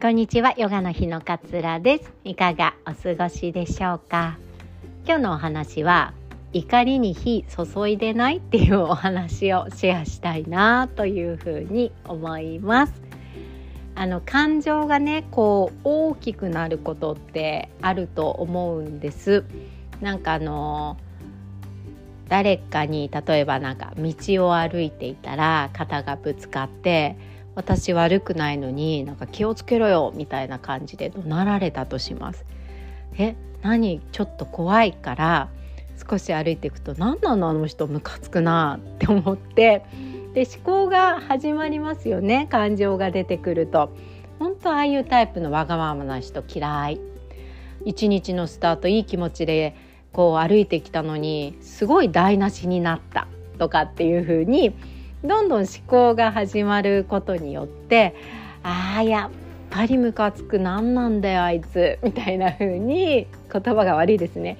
こんにちは、ヨガの日のかつらです。いかがお過ごしでしょうか？今日のお話は怒りに火注いでないっていうお話をシェアしたいなというふうに思います。あの感情がねこう大きくなることってあると思うんです。なんかあの誰かに例えばなんか道を歩いていたら肩がぶつかって私悪くないのになんか気をつけろよみたいな感じで怒鳴られたとします。え何？ちょっと怖いから少し歩いていくと何なのあの人ムカつくなって思ってで思考が始まりますよね感情が出てくると。本当ああいうタイプのわがままな人嫌い。一日のスタートいい気持ちでこう歩いてきたのにすごい台無しになったとかっていう風にどんどん思考が始まることによってああやっぱりムカつく。何なんだよあいつ。みたいな風に言葉が悪いですね。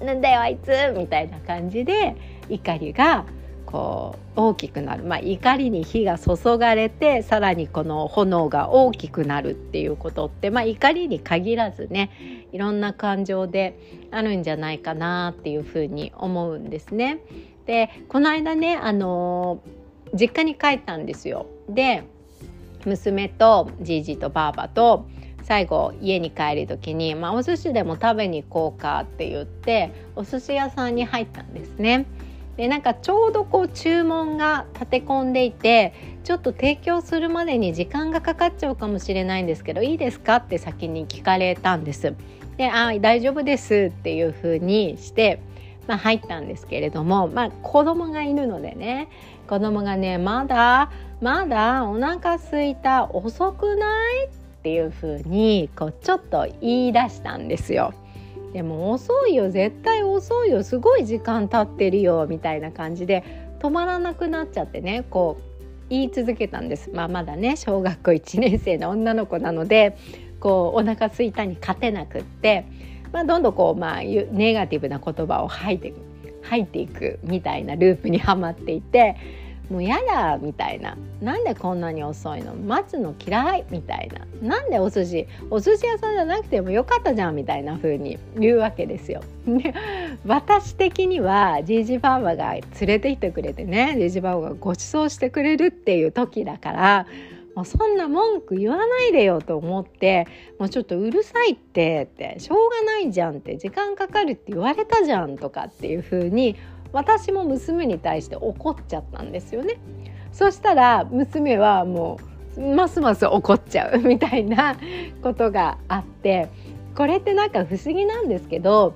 なんだよあいつ。みたいな感じで怒りがこう大きくなる、まあ、怒りに火が注がれてさらにこの炎が大きくなるっていうことって、まあ、怒りに限らずねいろんな感情であるんじゃないかなっていうふうに思うんですね。でこの間ねあのー実家に帰ったんですよ。で娘とじいじとばあばと最後家に帰る時に、まあ、お寿司でも食べに行こうかって言ってお寿司屋さんに入ったんですね。でなんかちょうどこう注文が立て込んでいてちょっと提供するまでに時間がかかっちゃうかもしれないんですけどいいですかって先に聞かれたんです。で「あ大丈夫です」っていうふうにしてまあ、入ったんですけれども、まあ、子供がいるのでね子供がねまだまだお腹すいた遅くないっていうふうにこうちょっと言い出したんですよ。でも遅いよ絶対遅いよすごい時間経ってるよみたいな感じで止まらなくなっちゃってねこう言い続けたんです。まあ、まだね小学校1年生の女の子なのでこうお腹すいたに勝てなくってまあ、どんどんこう、まあ、ネガティブな言葉を吐いて入っていくみたいなループにはまっていてもうやだみたいななんでこんなに遅いの待つの嫌いみたいななんでお寿司お寿司屋さんじゃなくてもよかったじゃんみたいな風に言うわけですよ。で私的にはジージバーバが連れてきてくれてねジージバーバがご馳走してくれるっていう時だからもうそんな文句言わないでよと思ってもうちょっとうるさいってってしょうがないじゃんって時間かかるって言われたじゃんとかっていう風に私も娘に対して怒っちゃったんですよね。そしたら娘はもうますます怒っちゃうみたいなことがあってこれってなんか不思議なんですけど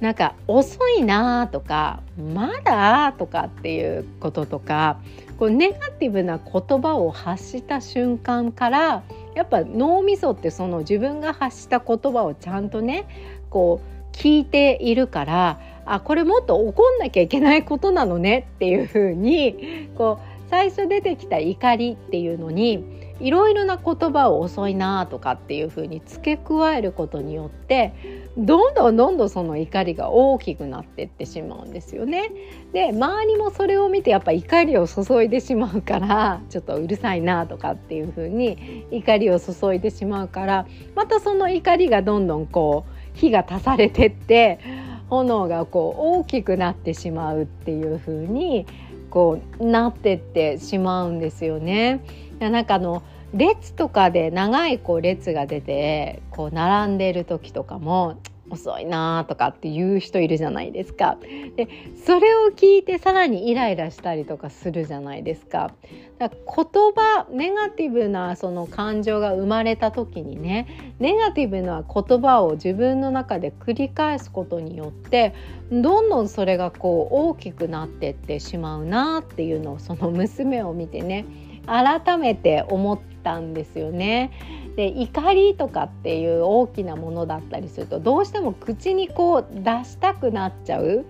なんか遅いなとかまだとかっていうこととかこうネガティブな言葉を発した瞬間からやっぱ脳みそってその自分が発した言葉をちゃんとねこう聞いているからあこれもっと怒んなきゃいけないことなのねっていうふうにこう最初出てきた怒りっていうのにいろいろな言葉を遅いなとかっていうふうに付け加えることによってどんどんどんどんその怒りが大きくなってってしまうんですよね。で周りもそれを見てやっぱ怒りを注いでしまうからちょっとうるさいなとかっていうふうに怒りを注いでしまうからまたその怒りがどんどんこう火が足されてって炎がこう大きくなってしまうっていうふうにこうなってってしまうんですよね。なんかあの列とかで長いこう列が出てこう並んでる時とかも遅いなとかって言う人いるじゃないですか。でそれを聞いてさらにイライラしたりとかするじゃないですか。だから言葉ネガティブなその感情が生まれた時にねネガティブな言葉を自分の中で繰り返すことによってどんどんそれがこう大きくなってってしまうなっていうのをその娘を見てね改めて思ったんですよね。で怒りとかっていう大きなものだったりするとどうしても口にこう出したくなっちゃう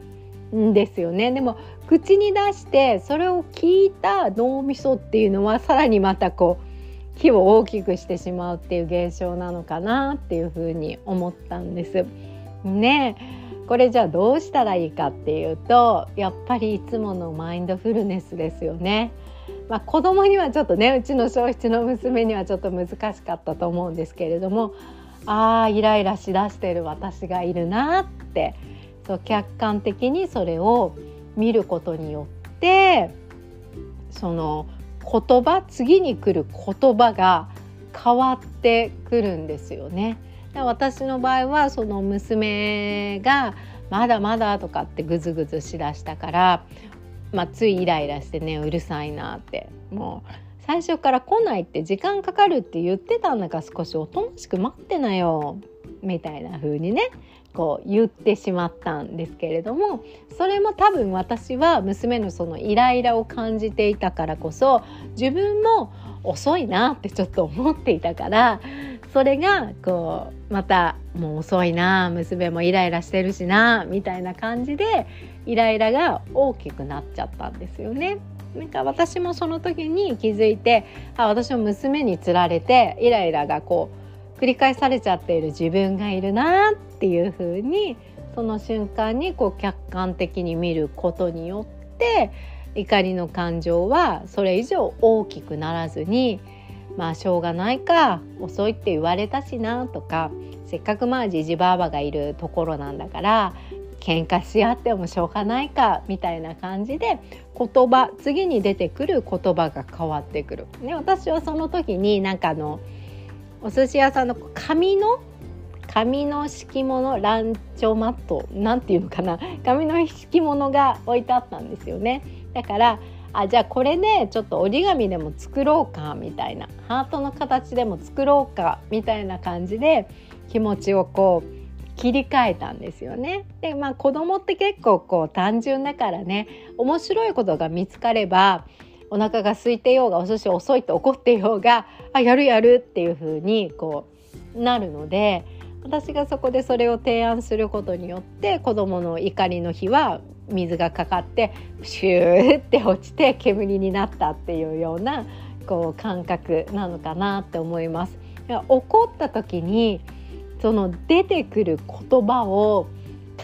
んですよね。でも口に出してそれを聞いた脳みそっていうのはさらにまたこう火を大きくしてしまうっていう現象なのかなっていうふうに思ったんです。ねこれじゃあどうしたらいいかっていうとやっぱりいつものマインドフルネスですよね。まあ、子供にはちょっとねうちの小七の娘にはちょっと難しかったと思うんですけれどもあーイライラしだしてる私がいるなってそう客観的にそれを見ることによってその言葉次に来る言葉が変わってくるんですよね。私の場合はその娘がまだまだとかってグズグズしだしたから、まあ、ついイライラしてねうるさいなって。もう最初から来ないって時間かかるって言ってたんだから少しおとなしく待ってなよみたいな風にねこう言ってしまったんですけれどもそれも多分私は娘のそのイライラを感じていたからこそ自分も遅いなってちょっと思っていたからそれがこうまたもう遅いな娘もイライラしてるしなみたいな感じでイライラが大きくなっちゃったんですよね。なんか私もその時に気づいてあ私も娘につられてイライラがこう繰り返されちゃっている自分がいるなっていう風にその瞬間にこう客観的に見ることによって怒りの感情はそれ以上大きくならずにまあしょうがないか遅いって言われたしなとかせっかくまあじじばあばがいるところなんだから喧嘩し合ってもしょうがないかみたいな感じで言葉次に出てくる言葉が変わってくる。で私はその時になんかあのお寿司屋さんの紙の紙の敷物ランチョマットなんていうのかな紙の敷物が置いてあったんですよね。だからあじゃあこれでちょっと折り紙でも作ろうかみたいなハートの形でも作ろうかみたいな感じで気持ちをこう切り替えたんですよね。でまあ子供って結構こう単純だからね面白いことが見つかればお腹が空いてようがお寿司遅いって怒ってようがあやるやるっていう風にこうなるので私がそこでそれを提案することによって子供の怒りの日は水がかかってシューって落ちて煙になったっていうようなこう感覚なのかなって思います。怒った時にその出てくる言葉を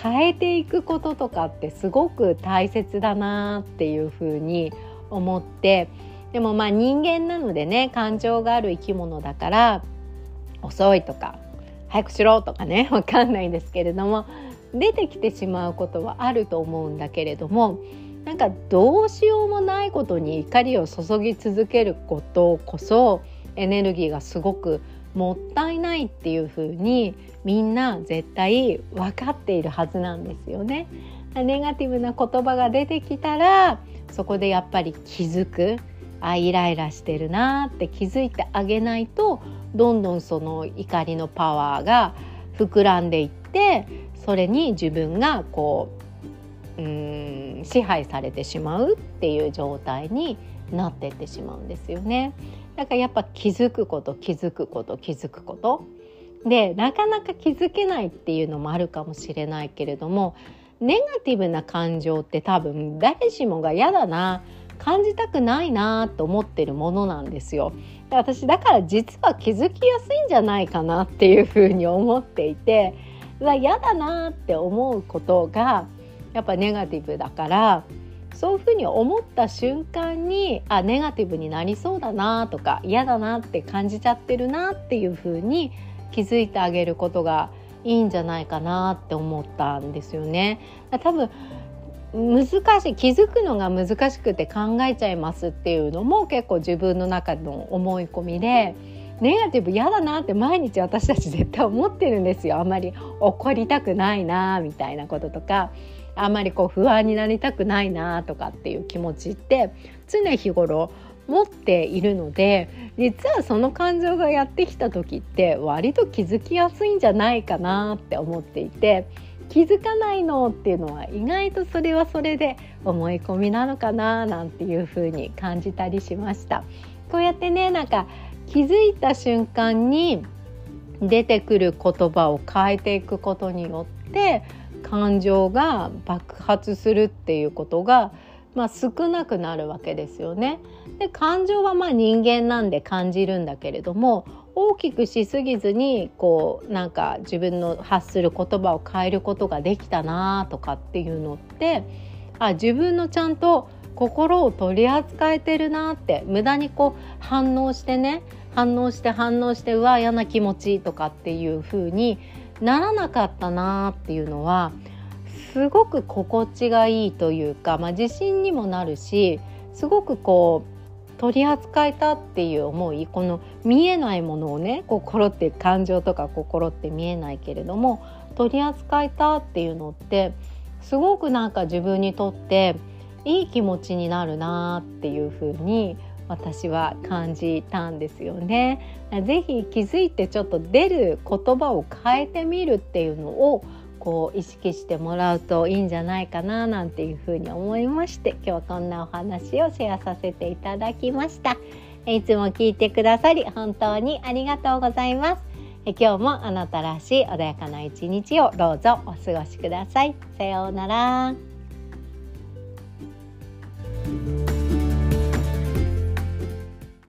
変えていくこととかってすごく大切だなっていうふうに思ってでもまあ人間なのでね感情がある生き物だから遅いとか早くしろとかねわかんないんですけれども出てきてしまうことはあると思うんだけれどもなんかどうしようもないことに怒りを注ぎ続けることこそエネルギーがすごくもったいないっていうふうにみんな絶対分かっているはずなんですよね。ネガティブな言葉が出てきたらそこでやっぱり気づくあイライラしてるなって気づいてあげないとどんどんその怒りのパワーが膨らんでいってそれに自分がこううん支配されてしまうっていう状態になってってしまうんですよね。だからやっぱ気づくこと気づくこと気づくことでなかなか気づけないっていうのもあるかもしれないけれどもネガティブな感情って多分誰しもが嫌だな感じたくないなと思ってるものなんですよ。私だから実は気づきやすいんじゃないかなっていうふうに思っていて嫌だなって思うことがやっぱネガティブだからそういうふうに思った瞬間にあネガティブになりそうだなとか嫌だなって感じちゃってるなっていうふうに気づいてあげることがいいんじゃないかなって思ったんですよね。多分難しい気づくのが難しくて考えちゃいますっていうのも結構自分の中の思い込みでネガティブ嫌だなって毎日私たち絶対思ってるんですよあんまり怒りたくないなみたいなこととかあんまりこう不安になりたくないなとかっていう気持ちって常日頃持っているので実はその感情がやってきた時って割と気づきやすいんじゃないかなって思っていて気づかないのっていうのは意外とそれはそれで思い込みなのかななんていうふうに感じたりしました。こうやってねなんか気づいた瞬間に出てくる言葉を変えていくことによって感情が爆発するっていうことが、まあ、少なくなるわけですよね。で感情はまあ人間なんで感じるんだけれども大きくしすぎずにこうなんか自分の発する言葉を変えることができたなとかっていうのってあ自分のちゃんと心を取り扱えてるなって無駄にこう反応してね反応して反応してうわ嫌な気持ちとかっていう風にならなかったなっていうのはすごく心地がいいというか、まあ、自信にもなるしすごくこう取り扱えたっていう思いこの見えないものをね心って感情とか心って見えないけれども取り扱えたっていうのってすごくなんか自分にとっていい気持ちになるなっていうふうに私は感じたんですよね。ぜひ気づいてちょっと出る言葉を変えてみるっていうのをこう意識してもらうといいんじゃないかななんていうふうに思いまして今日はこんなお話をシェアさせていただきました。いつも聞いてくださり本当にありがとうございます。今日もあなたらしい穏やかな一日をどうぞお過ごしください。さようなら。